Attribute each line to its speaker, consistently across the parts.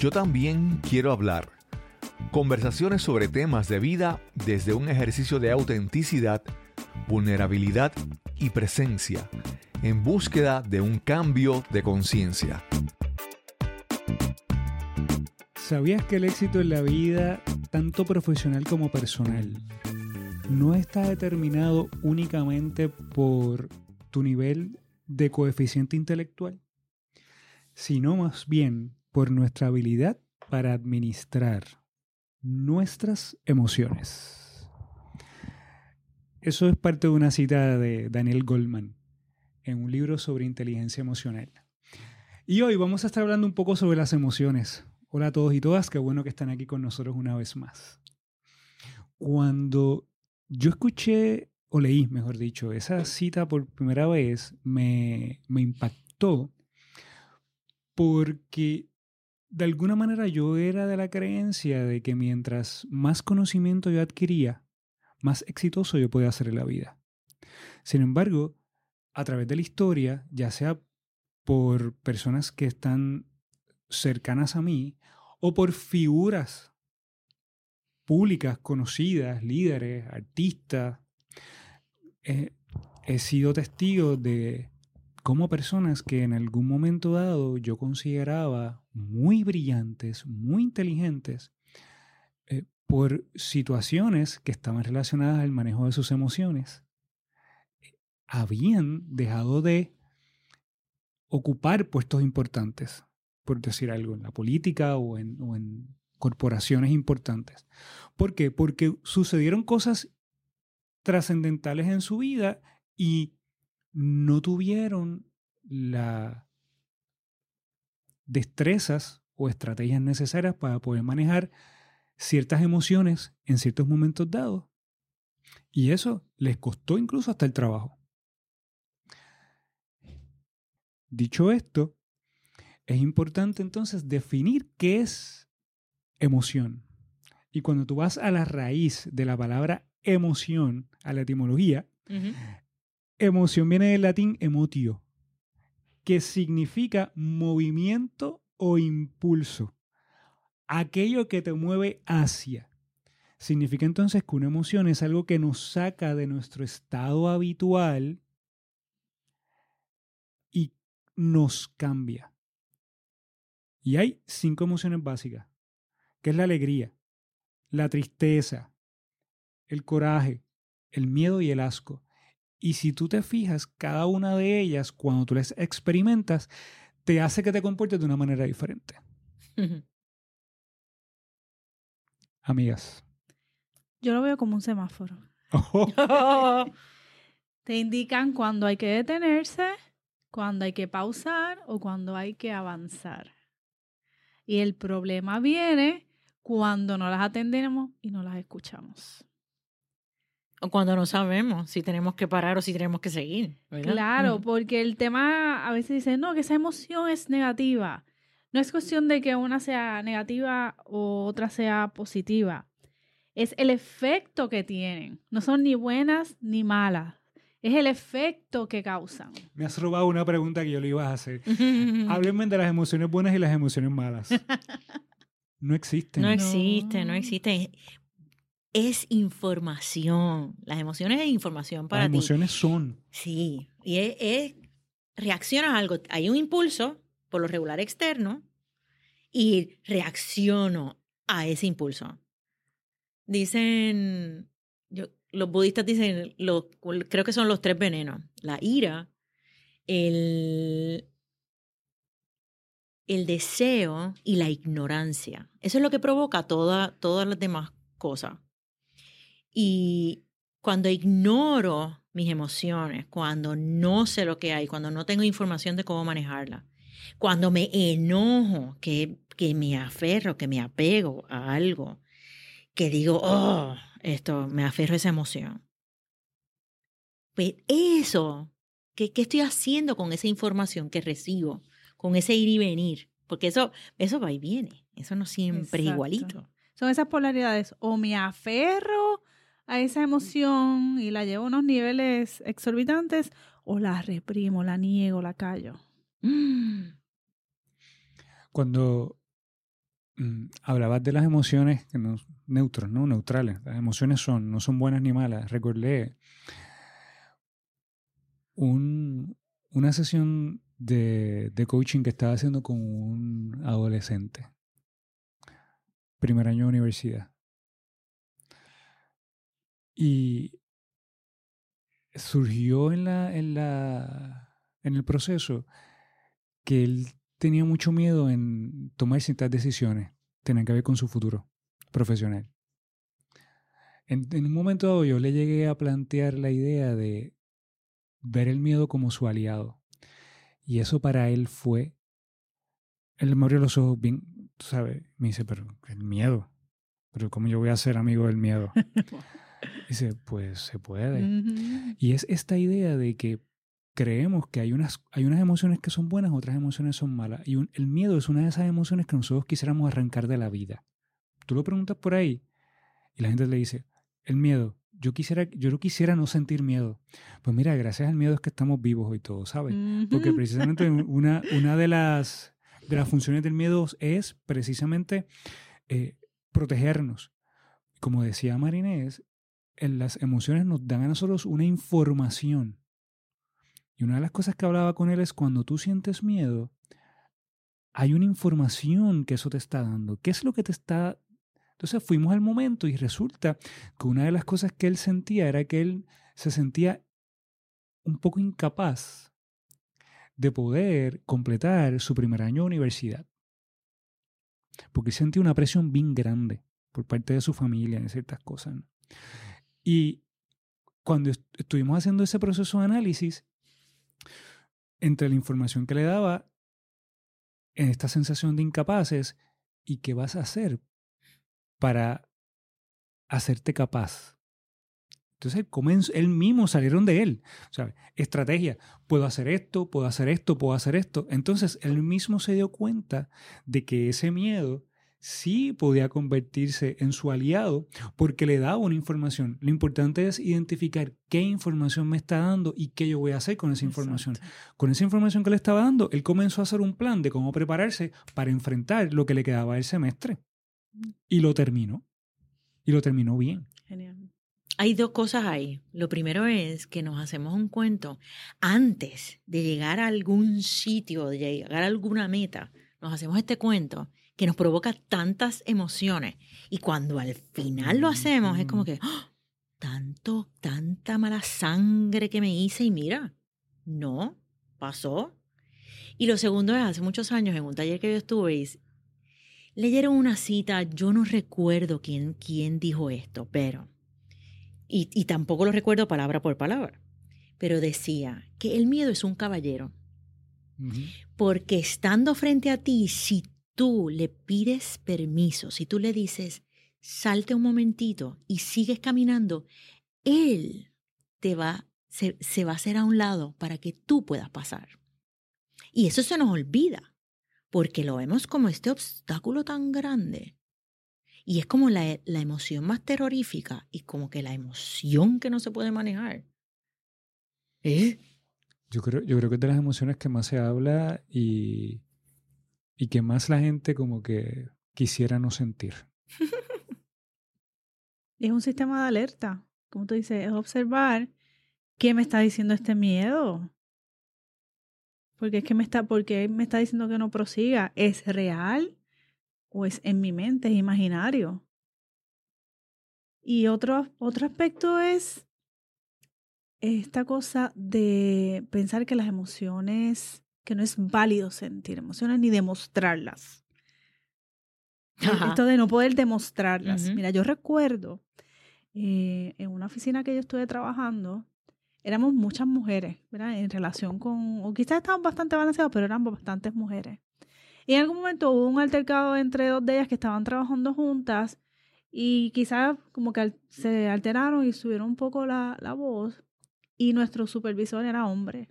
Speaker 1: Yo también quiero hablar. Conversaciones sobre temas de vida desde un ejercicio de autenticidad, vulnerabilidad y presencia, en búsqueda de un cambio de conciencia.
Speaker 2: ¿Sabías que el éxito en la vida, tanto profesional como personal, no está determinado únicamente por tu nivel de coeficiente intelectual, sino más bien por nuestra habilidad para administrar nuestras emociones? Eso es parte de una cita de Daniel Goldman en un libro sobre inteligencia emocional. Y hoy vamos a estar hablando un poco sobre las emociones. Hola a todos y todas, qué bueno que están aquí con nosotros una vez más. Cuando yo escuché, o leí, mejor dicho, esa cita por primera vez, me, me impactó porque de alguna manera yo era de la creencia de que mientras más conocimiento yo adquiría, más exitoso yo podía ser en la vida. Sin embargo, a través de la historia, ya sea por personas que están cercanas a mí o por figuras públicas, conocidas, líderes, artistas, eh, he sido testigo de cómo personas que en algún momento dado yo consideraba muy brillantes, muy inteligentes, eh, por situaciones que estaban relacionadas al manejo de sus emociones, habían dejado de ocupar puestos importantes, por decir algo, en la política o en, o en corporaciones importantes. ¿Por qué? Porque sucedieron cosas trascendentales en su vida y no tuvieron las destrezas o estrategias necesarias para poder manejar ciertas emociones en ciertos momentos dados. Y eso les costó incluso hasta el trabajo. Dicho esto, es importante entonces definir qué es emoción. Y cuando tú vas a la raíz de la palabra emoción, a la etimología, emoción viene del latín emotio, que significa movimiento o impulso. Aquello que te mueve hacia. Significa entonces que una emoción es algo que nos saca de nuestro estado habitual y nos cambia. Y hay cinco emociones básicas, que es la alegría, la tristeza, el coraje, el miedo y el asco. Y si tú te fijas, cada una de ellas, cuando tú las experimentas, te hace que te comportes de una manera diferente. Amigas.
Speaker 3: Yo lo veo como un semáforo. te indican cuando hay que detenerse, cuando hay que pausar o cuando hay que avanzar. Y el problema viene cuando no las atendemos y no las escuchamos.
Speaker 4: O cuando no sabemos si tenemos que parar o si tenemos que seguir.
Speaker 3: Claro, porque el tema a veces dice, no, que esa emoción es negativa. No es cuestión de que una sea negativa o otra sea positiva. Es el efecto que tienen. No son ni buenas ni malas. Es el efecto que causan.
Speaker 2: Me has robado una pregunta que yo le iba a hacer. Háblenme de las emociones buenas y las emociones malas. No existen.
Speaker 4: No existe, no existe es información. Las emociones es información para
Speaker 2: ti. Las emociones son.
Speaker 4: Sí, y es, reaccionas a algo. Hay un impulso, por lo regular externo, y reacciono a ese impulso. Dicen, yo, los budistas dicen, creo que son los tres venenos. La ira, el, el deseo y la ignorancia. Eso es lo que provoca toda, todas las demás cosas. Y cuando ignoro mis emociones, cuando no sé lo que hay, cuando no tengo información de cómo manejarla, cuando me enojo, que, que me aferro, que me apego a algo, que digo, oh, esto, me aferro a esa emoción. Pues eso, ¿qué, ¿qué, estoy haciendo con esa información que recibo? Con ese ir y venir. Porque eso, eso va y viene. Eso no siempre es igualito.
Speaker 3: Son esas polaridades. O me aferro a esa emoción y la llevo a unos niveles exorbitantes o la reprimo, la niego, la callo.
Speaker 2: Cuando mm, hablabas de las emociones que no, neutros, ¿no? Neutrales. Las emociones son, no son buenas ni malas. Recordé un, una sesión de, de coaching que estaba haciendo con un adolescente. Primer año de universidad. Y surgió en la, en la en el proceso que él tenía mucho miedo en tomar ciertas decisiones, tenían que ver con su futuro profesional. En, en, un momento dado yo le llegué a plantear la idea de ver el miedo como su aliado. Y eso para él fue, él me abrió los ojos bien, sabes, me dice, pero el miedo, pero ¿cómo yo voy a ser amigo del miedo? Dice, pues se puede. Y es esta idea de que creemos que hay unas, hay unas emociones que son buenas, otras emociones son malas. Y el miedo es una de esas emociones que nosotros quisiéramos arrancar de la vida. Tú lo preguntas por ahí y la gente le dice, el miedo, yo quisiera, yo no quisiera no sentir miedo. Pues mira, gracias al miedo es que estamos vivos hoy todos, ¿sabes? Porque precisamente una, una de, las, de las funciones del miedo es precisamente eh, protegernos. Como decía Marinés, las emociones nos dan a nosotros una información. Y una de las cosas que hablaba con él es cuando tú sientes miedo, hay una información que eso te está dando. ¿Qué es lo que te está... Entonces fuimos al momento y resulta que una de las cosas que él sentía era que él se sentía un poco incapaz de poder completar su primer año de universidad. Porque sentía una presión bien grande por parte de su familia en ciertas cosas. Y cuando estuvimos haciendo ese proceso de análisis, entre la información que le daba en esta sensación de incapaces y qué vas a hacer para hacerte capaz. Entonces él, mismo salieron de él. Estrategia, puedo hacer esto, puedo hacer esto, puedo hacer esto. Entonces él mismo se dio cuenta de que ese miedo sí podía convertirse en su aliado porque le daba una información. Lo importante es identificar qué información me está dando y qué yo voy a hacer con esa información. Con esa información que le estaba dando, él comenzó a hacer un plan de cómo prepararse para enfrentar lo que le quedaba el semestre. Y lo terminó. Y lo terminó bien.
Speaker 4: Genial. Hay dos cosas ahí. Lo primero es que nos hacemos un cuento antes de llegar a algún sitio, de llegar a alguna meta. Nos hacemos este cuento que nos provoca tantas emociones. Y cuando al final lo hacemos, es como que, ¡ah! tanto, tanta mala sangre que me hice y mira, no, pasó. Y lo segundo es, hace muchos años en un taller que yo estuve, leyeron una cita, yo no recuerdo quién, quién dijo esto, pero, y, y tampoco lo recuerdo palabra por palabra, pero decía que el miedo es un caballero. Porque estando frente a ti, si tú le pides permiso, si tú le dices, salte un momentito y sigues caminando, él te va, se, se va a hacer a un lado para que tú puedas pasar. Y eso se nos olvida, porque lo vemos como este obstáculo tan grande. Y es como la, la, emoción más terrorífica y como que la emoción que no se puede manejar. ¿Eh?
Speaker 2: Yo creo, yo creo que es de las emociones que más se habla y y que más la gente como que quisiera no sentir.
Speaker 3: es un sistema de alerta, como tú dices, es observar qué me está diciendo este miedo. Porque es que me está, porque me está diciendo que no prosiga. ¿Es real? ¿O es en mi mente? ¿Es imaginario? Y otro, otro aspecto es esta cosa de pensar que las emociones que no es válido sentir emociones ni demostrarlas. Esto de no poder demostrarlas. Mira, yo recuerdo eh, en una oficina que yo estuve trabajando, éramos muchas mujeres, ¿verdad? En relación con, o quizás estaban bastante balanceados, pero eran bastantes mujeres. Y en algún momento hubo un altercado entre dos de ellas que estaban trabajando juntas y quizás como que se alteraron y subieron un poco la, la voz y nuestro supervisor era hombre.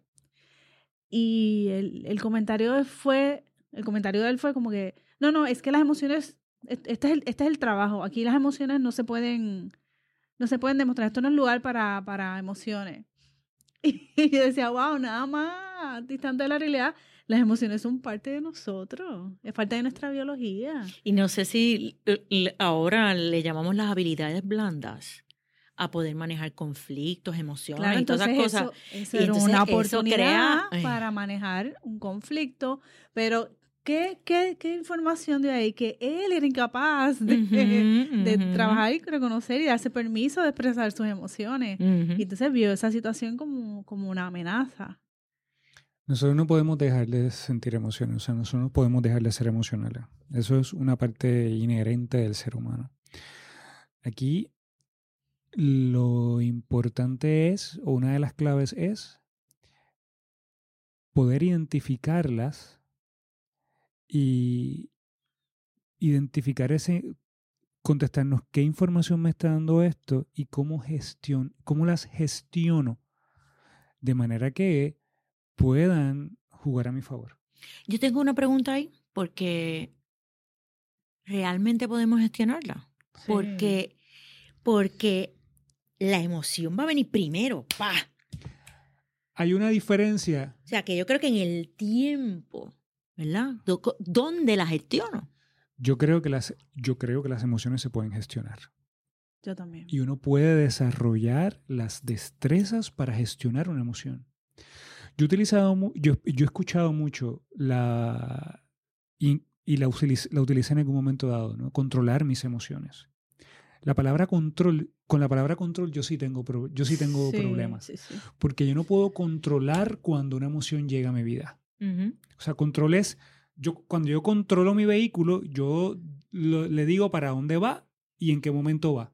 Speaker 3: Y el, el comentario fue, el comentario de él fue como que, no, no, es que las emociones, este es el, este es el trabajo, aquí las emociones no se pueden, no se pueden demostrar, esto no es lugar para, para emociones. Y yo decía, wow, nada más distante de la realidad. Las emociones son parte de nosotros, es parte de nuestra biología.
Speaker 4: Y no sé si ahora le llamamos las habilidades blandas a poder manejar conflictos, emociones
Speaker 3: Claro,
Speaker 4: y todas
Speaker 3: entonces
Speaker 4: esas cosas.
Speaker 3: eso, eso
Speaker 4: Y entonces
Speaker 3: una
Speaker 4: eso
Speaker 3: oportunidad
Speaker 4: crea- Ay.
Speaker 3: para manejar un conflicto, pero ¿qué, qué, qué información de ahí? Que él era incapaz de, trabajar y reconocer y darse permiso de expresar sus emociones. Y entonces vio esa situación como, como una amenaza.
Speaker 2: Nosotros no podemos dejar de sentir emociones, o sea, nosotros no podemos dejar de ser emocionales. Eso es una parte inherente del ser humano. Aquí lo importante es, o una de las claves es, poder identificarlas y identificar ese, contestarnos qué información me está dando esto y cómo, gestion, cómo las gestiono de manera que puedan jugar a mi favor.
Speaker 4: Yo tengo una pregunta ahí, porque realmente podemos gestionarla. Porque, porque la emoción va a venir primero, pa.
Speaker 2: Hay una diferencia,
Speaker 4: O sea, que yo creo que en el tiempo, ¿verdad? ¿Dónde la gestiono?
Speaker 2: yo creo que las, yo creo que las emociones se pueden gestionar
Speaker 3: Yo también.
Speaker 2: y uno puede desarrollar las destrezas para gestionar una emoción. Yo he utilizado, mu- yo, yo he escuchado mucho la y, y la, utiliz- la utilicé en algún momento dado, ¿no? Controlar mis emociones. La palabra control, con la palabra control yo sí tengo, pro- yo sí tengo
Speaker 3: Sí,
Speaker 2: problemas.
Speaker 3: sí, sí.
Speaker 2: Porque yo no puedo controlar cuando una emoción llega a mi vida. O sea, control es, yo, cuando yo controlo mi vehículo, yo lo- le digo para dónde va y en qué momento va.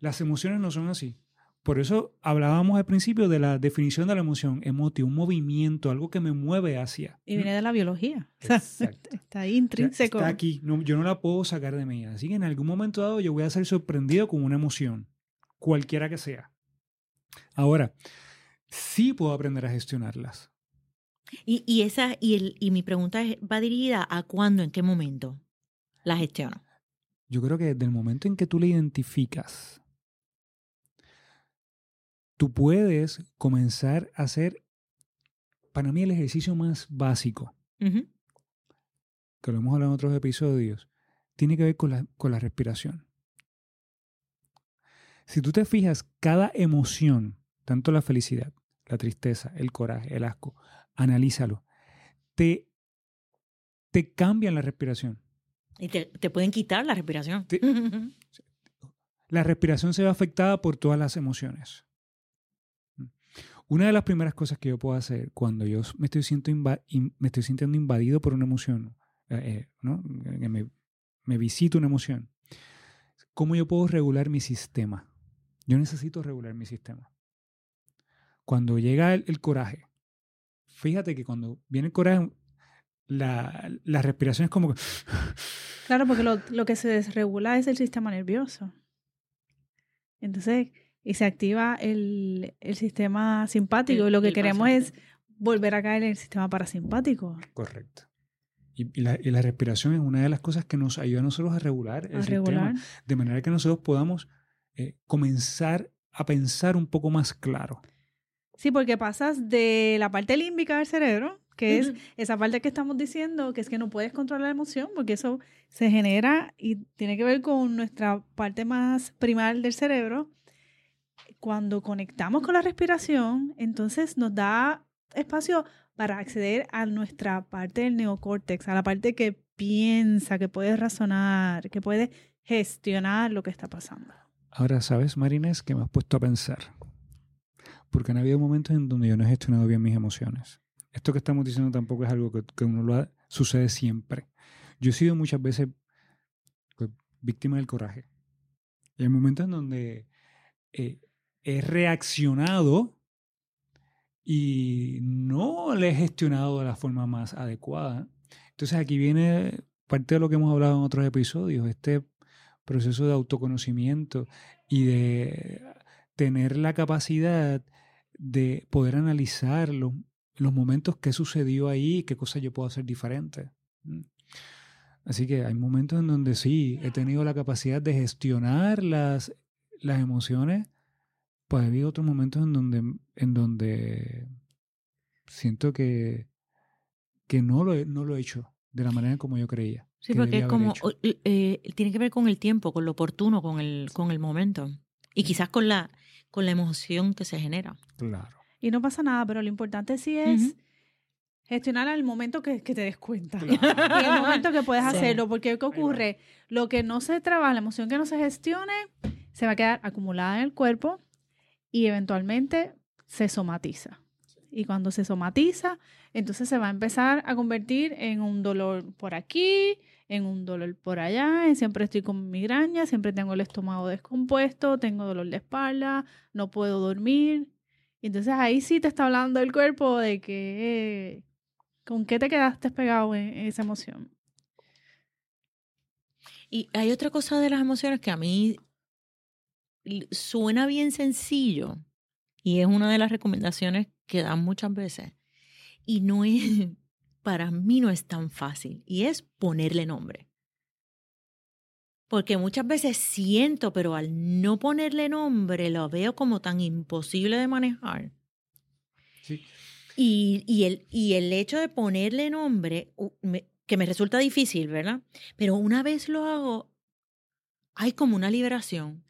Speaker 2: Las emociones no son así. Por eso hablábamos al principio de la definición de la emoción, emoti, un movimiento, algo que me mueve hacia.
Speaker 3: Y viene de la biología.
Speaker 2: Exacto.
Speaker 3: está ahí intrínseco.
Speaker 2: Está aquí, no, yo no la puedo sacar de mí. Así que en algún momento dado yo voy a ser sorprendido con una emoción, cualquiera que sea. Ahora, sí puedo aprender a gestionarlas.
Speaker 4: Y, y, esa, y, el, y mi pregunta va dirigida a cuándo, en qué momento la gestiono.
Speaker 2: Yo creo que desde el momento en que tú la identificas, tú puedes comenzar a hacer, para mí, el ejercicio más básico, que lo hemos hablado en otros episodios, tiene que ver con la, con la respiración. Si tú te fijas, cada emoción, tanto la felicidad, la tristeza, el coraje, el asco, analízalo, te, te cambian la respiración.
Speaker 4: Y te, te pueden quitar la respiración.
Speaker 2: Te- la respiración se ve afectada por todas las emociones. Una de las primeras cosas que yo puedo hacer cuando yo me estoy, siento me estoy sintiendo invadido por una emoción, eh, eh, ¿no? me, me visita una emoción, ¿cómo yo puedo regular mi sistema? Yo necesito regular mi sistema. Cuando llega el, el coraje, fíjate que cuando viene el coraje, la, la respiración es como que...
Speaker 3: Claro, porque lo, lo que se desregula es el sistema nervioso. Entonces, y se activa el, el sistema simpático.
Speaker 4: El-
Speaker 3: y lo que queremos es volver a caer en el sistema parasimpático.
Speaker 2: Correcto. Y, la, y la respiración es una de las cosas que nos ayuda a nosotros a regular el
Speaker 3: A
Speaker 2: sistema,
Speaker 3: regular.
Speaker 2: de manera que nosotros podamos eh, comenzar a pensar un poco más claro.
Speaker 3: Sí, porque pasas de la parte límbica del cerebro, que es esa parte que estamos diciendo, que es que no puedes controlar la emoción, porque eso se genera y tiene que ver con nuestra parte más primal del cerebro. Cuando conectamos con la respiración, entonces nos da espacio para acceder a nuestra parte del neocórtex, a la parte que piensa, que puede razonar, que puede gestionar lo que está pasando.
Speaker 2: Ahora, ¿sabes, Marines, que me has puesto a pensar? Porque han habido momentos en donde yo no he gestionado bien mis emociones. Esto que estamos diciendo tampoco es algo que, que uno lo ha- sucede siempre. Yo he sido muchas veces pues, víctima del coraje. Y hay momentos en donde eh, he reaccionado y no le he gestionado de la forma más adecuada. Entonces aquí viene parte de lo que hemos hablado en otros episodios, este proceso de autoconocimiento y de tener la capacidad de poder analizar los, los momentos que sucedió ahí, qué cosas yo puedo hacer diferente. ¿Mm? Así que hay momentos en donde sí, he tenido la capacidad de gestionar las, las emociones, pues ha habido otros momentos en donde, en donde siento que, que no, lo, he- no lo he hecho de la manera como yo creía.
Speaker 4: Sí,
Speaker 2: que
Speaker 4: porque es como, eh, tiene que ver con el tiempo, con lo oportuno, con el, con el momento. Y quizás con la, con la emoción que se genera.
Speaker 2: Claro.
Speaker 3: Y no pasa nada, pero lo importante sí es gestionar al momento que, que te des cuenta.
Speaker 2: Claro.
Speaker 3: Y el momento que puedes
Speaker 4: Sí.
Speaker 3: hacerlo, porque ¿qué ocurre? Lo que no se trabaja, la emoción que no se gestione, se va a quedar acumulada en el cuerpo y eventualmente se somatiza. Y cuando se somatiza, entonces se va a empezar a convertir en un dolor por aquí, en un dolor por allá, siempre estoy con migraña, siempre tengo el estómago descompuesto, tengo dolor de espalda, no puedo dormir. Entonces ahí sí te está hablando el cuerpo de que con qué te quedaste pegado en, esa emoción.
Speaker 4: Y hay otra cosa de las emociones que a mí suena bien sencillo y es una de las recomendaciones que dan muchas veces. Y no es, para mí no es tan fácil y es ponerle nombre. Porque muchas veces siento, pero al no ponerle nombre lo veo como tan imposible de manejar.
Speaker 2: Sí.
Speaker 4: Y, y el, y el hecho de ponerle nombre, que me resulta difícil, ¿verdad? Pero una vez lo hago, hay como una liberación.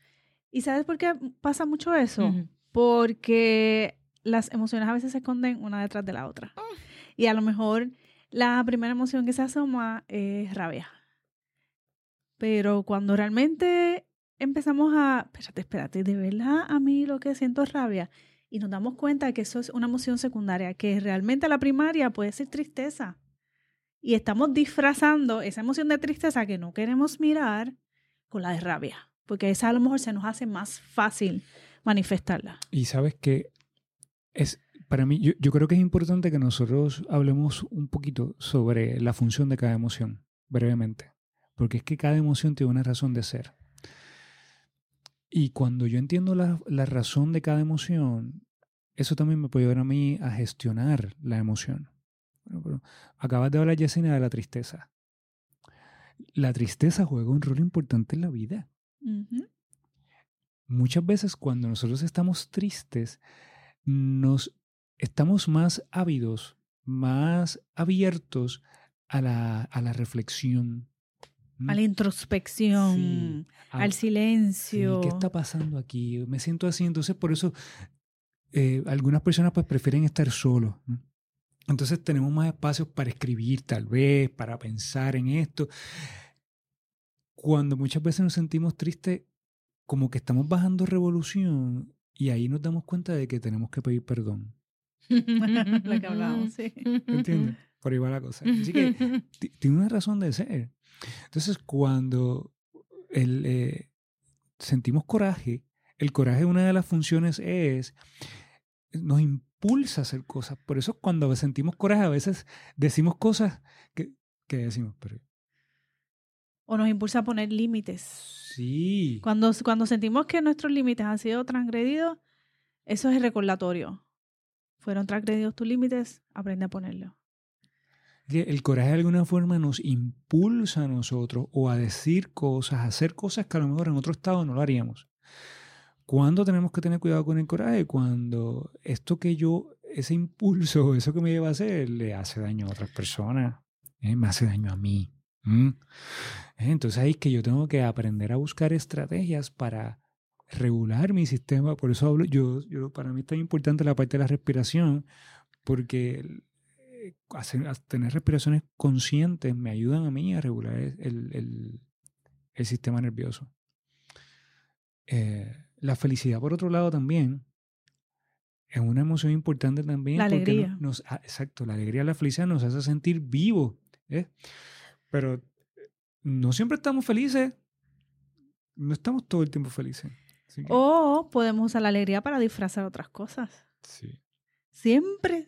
Speaker 3: ¿Y sabes por qué pasa mucho eso? Porque las emociones a veces se esconden una detrás de la otra.
Speaker 4: Ah.
Speaker 3: Y a lo mejor la primera emoción que se asoma es rabia. Pero cuando realmente empezamos a, espérate, espérate, de verdad a mí lo que siento es rabia. Y nos damos cuenta que eso es una emoción secundaria, que realmente la primaria puede ser tristeza. Y estamos disfrazando esa emoción de tristeza que no queremos mirar con la de rabia. Porque esa a lo mejor se nos hace más fácil manifestarla.
Speaker 2: Y sabes que es, para mí, yo, yo creo que es importante que nosotros hablemos un poquito sobre la función de cada emoción, brevemente. Porque es que cada emoción tiene una razón de ser. Y cuando yo entiendo la, la razón de cada emoción, eso también me puede ayudar a mí a gestionar la emoción. Bueno, pero acabas de hablar, Yesenia, de la tristeza. La tristeza juega un rol importante en la vida Muchas veces cuando nosotros estamos tristes, nos estamos más ávidos, más abiertos a la, a la reflexión.
Speaker 3: A la introspección,
Speaker 2: Sí, a-
Speaker 3: al
Speaker 2: sí,
Speaker 3: silencio.
Speaker 2: ¿Qué está pasando aquí? Me siento así. Entonces, por eso, eh, algunas personas pues prefieren estar solos. Entonces tenemos más espacios para escribir, tal vez, para pensar en esto. Cuando muchas veces nos sentimos tristes, como que estamos bajando revolución y ahí nos damos cuenta de que tenemos que pedir perdón.
Speaker 3: Lo que hablábamos, sí.
Speaker 2: ¿Entiendes? Por ahí va la cosa. Así que ti- tiene una razón de ser. Entonces, cuando el, eh, sentimos coraje, el coraje, una de las funciones es, nos impulsa a hacer cosas. Por eso cuando sentimos coraje, a veces decimos cosas que, que decimos, pero
Speaker 3: O nos impulsa a poner límites.
Speaker 2: sí.
Speaker 3: Cuando, cuando sentimos que nuestros límites han sido transgredidos, eso es el recordatorio. Fueron transgredidos tus límites, aprende a ponerlos.
Speaker 2: Que El coraje de alguna forma nos impulsa a nosotros o a decir cosas, a hacer cosas que a lo mejor en otro estado no lo haríamos. ¿Cuándo tenemos que tener cuidado con el coraje? Cuando esto que yo, ese impulso, eso que me lleva a hacer, le hace daño a otras personas, ¿eh? me hace daño a mí. ¿M? ¿Eh? Entonces ahí es que yo tengo que aprender a buscar estrategias para regular mi sistema. Por eso hablo, yo, yo para mí es tan importante la parte de la respiración, porque eh, hacer, tener respiraciones conscientes me ayudan a mí a regular el, el- el sistema nervioso. Eh, la felicidad, por otro lado, también es una emoción importante también.
Speaker 3: La
Speaker 2: porque
Speaker 3: alegría.
Speaker 2: Nos, ah, exacto, la alegría, la felicidad nos hace sentir vivos. ¿eh? Pero no siempre estamos felices. No estamos todo el tiempo felices. Que,
Speaker 3: O podemos usar la alegría para disfrazar otras cosas.
Speaker 2: sí.
Speaker 3: Siempre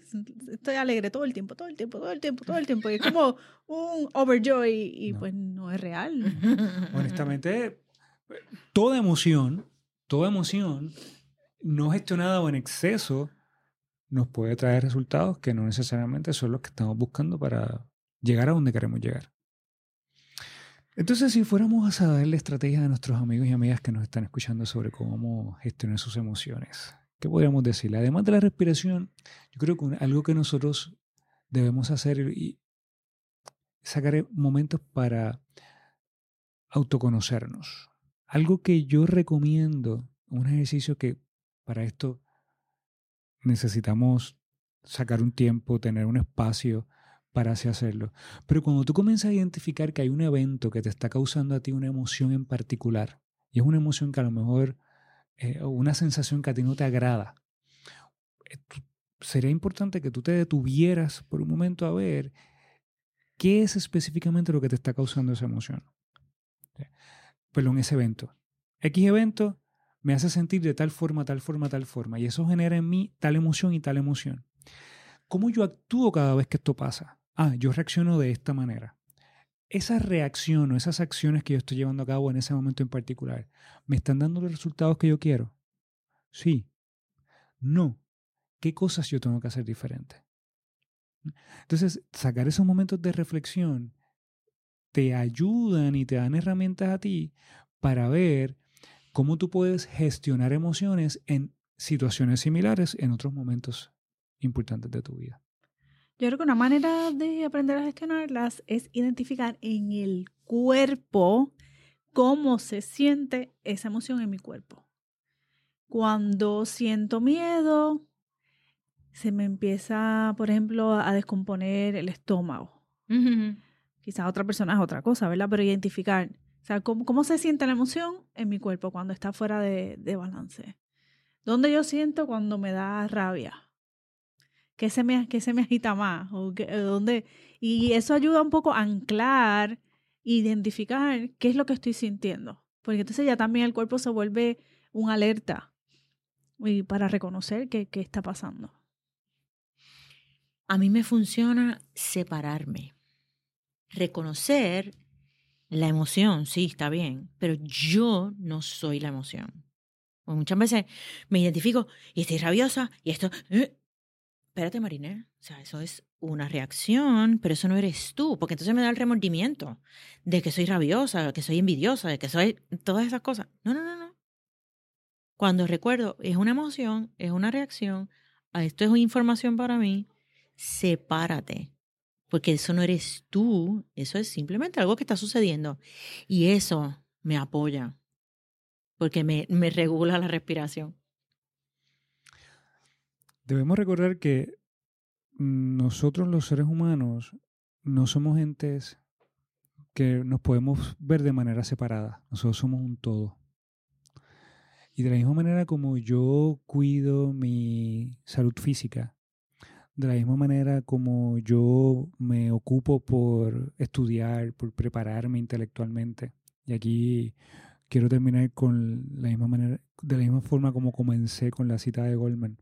Speaker 3: estoy alegre todo el tiempo, todo el tiempo, todo el tiempo, todo el tiempo. Y es como un overjoy y
Speaker 2: No.
Speaker 3: pues no es real.
Speaker 2: Honestamente, toda emoción, toda emoción no gestionada o en exceso nos puede traer resultados que no necesariamente son los que estamos buscando para llegar a donde queremos llegar. Entonces, si fuéramos a darle estrategias a nuestros amigos y amigas que nos están escuchando sobre cómo gestionar sus emociones, ¿Qué podríamos decirle? Además de la respiración, yo creo que algo que nosotros debemos hacer y sacar momentos para autoconocernos. Algo que yo recomiendo, un ejercicio que para esto necesitamos sacar un tiempo, tener un espacio para hacerlo. Pero cuando tú comienzas a identificar que hay un evento que te está causando a ti una emoción en particular, y es una emoción que a lo mejor, eh, una sensación que a ti no te agrada, eh, sería importante que tú te detuvieras por un momento a ver qué es específicamente lo que te está causando esa emoción. Perdón, ese evento. X evento me hace sentir de tal forma, tal forma, tal forma. Y eso genera en mí tal emoción y tal emoción. ¿Cómo yo actúo cada vez que esto pasa? Ah, yo reacciono de esta manera. Esa reacción o esas acciones que yo estoy llevando a cabo en ese momento en particular, ¿me están dando los resultados que yo quiero? Sí. No. ¿Qué cosas yo tengo que hacer diferente? Entonces, sacar esos momentos de reflexión te ayudan y te dan herramientas a ti para ver cómo tú puedes gestionar emociones en situaciones similares en otros momentos importantes de tu vida.
Speaker 3: Yo creo que una manera de aprender a gestionarlas es identificar en el cuerpo cómo se siente esa emoción en mi cuerpo. Cuando siento miedo, se me empieza, por ejemplo, a descomponer el estómago. Quizás otra persona es otra cosa, ¿verdad? Pero identificar, o sea, cómo, se siente la emoción en mi cuerpo cuando está fuera de, balance. ¿Dónde yo siento cuando me da rabia? ¿Qué se me, qué se me agita más? ¿O dónde? Y eso ayuda un poco a anclar, identificar qué es lo que estoy sintiendo. Porque entonces ya también el cuerpo se vuelve un alerta y para reconocer qué, qué está pasando.
Speaker 4: A mí me funciona separarme, reconocer la emoción, sí, está bien, pero yo no soy la emoción. muchas veces me identifico y estoy rabiosa y esto... Eh, espérate, Mariné, o sea, eso es una reacción, pero eso no eres tú, porque entonces me da el remordimiento de que soy rabiosa, de que soy envidiosa, de que soy todas esas cosas. No, no, no, no. Cuando recuerdo, es una emoción, es una reacción, esto es información para mí, sepárate, porque eso no eres tú, eso es simplemente algo que está sucediendo. Y eso me apoya, porque me, me regula la respiración.
Speaker 2: Debemos recordar que nosotros los seres humanos no somos entes que nos podemos ver de manera separada. Nosotros somos un todo. Y de la misma manera como yo cuido mi salud física, de la misma manera como yo me ocupo por estudiar, por prepararme intelectualmente. Y aquí quiero terminar con la misma manera, de la misma forma como comencé con la cita de Goldman.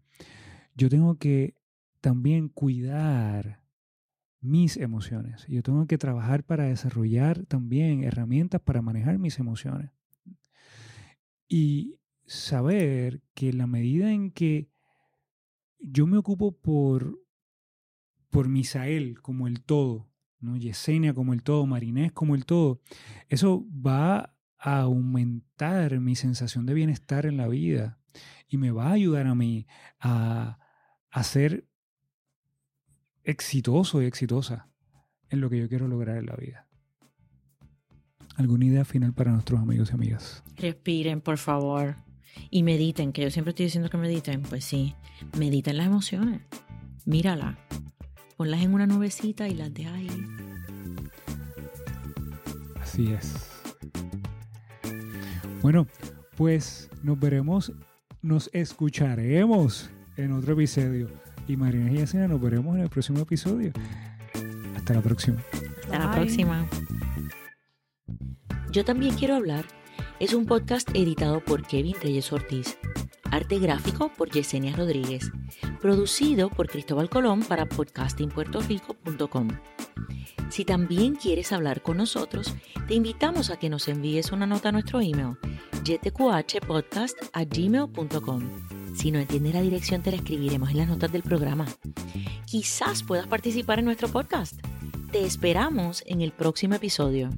Speaker 2: Yo tengo que también cuidar mis emociones. Yo tengo que trabajar para desarrollar también herramientas para manejar mis emociones. Y saber que la medida en que yo me ocupo por por Misael como el todo, ¿no? Yesenia como el todo, Marinés como el todo, eso va a aumentar mi sensación de bienestar en la vida y me va a ayudar a mí a, a ser exitoso y exitosa en lo que yo quiero lograr en la vida. ¿Alguna idea final para nuestros amigos y amigas?
Speaker 4: Respiren, por favor. Y mediten, que yo siempre estoy diciendo que mediten. Pues sí, mediten las emociones. Mírala ponlas en una nubecita y las de ahí.
Speaker 2: Así es. Bueno, pues nos veremos, nos escucharemos en otro episodio. Y Marina y Yacina nos veremos en el próximo episodio. Hasta la próxima.
Speaker 4: Hasta la próxima. Yo también quiero hablar. Es un podcast editado por Kevin Reyes Ortiz. Arte gráfico por Yesenia Rodríguez producido por Cristóbal Colón para podcastingpuertorico.com. Si también quieres hablar con nosotros, te invitamos a que nos envíes una nota a nuestro email, gmail.com Si no entiendes la dirección, te la escribiremos en las notas del programa. Quizás puedas participar en nuestro podcast. Te esperamos en el próximo episodio.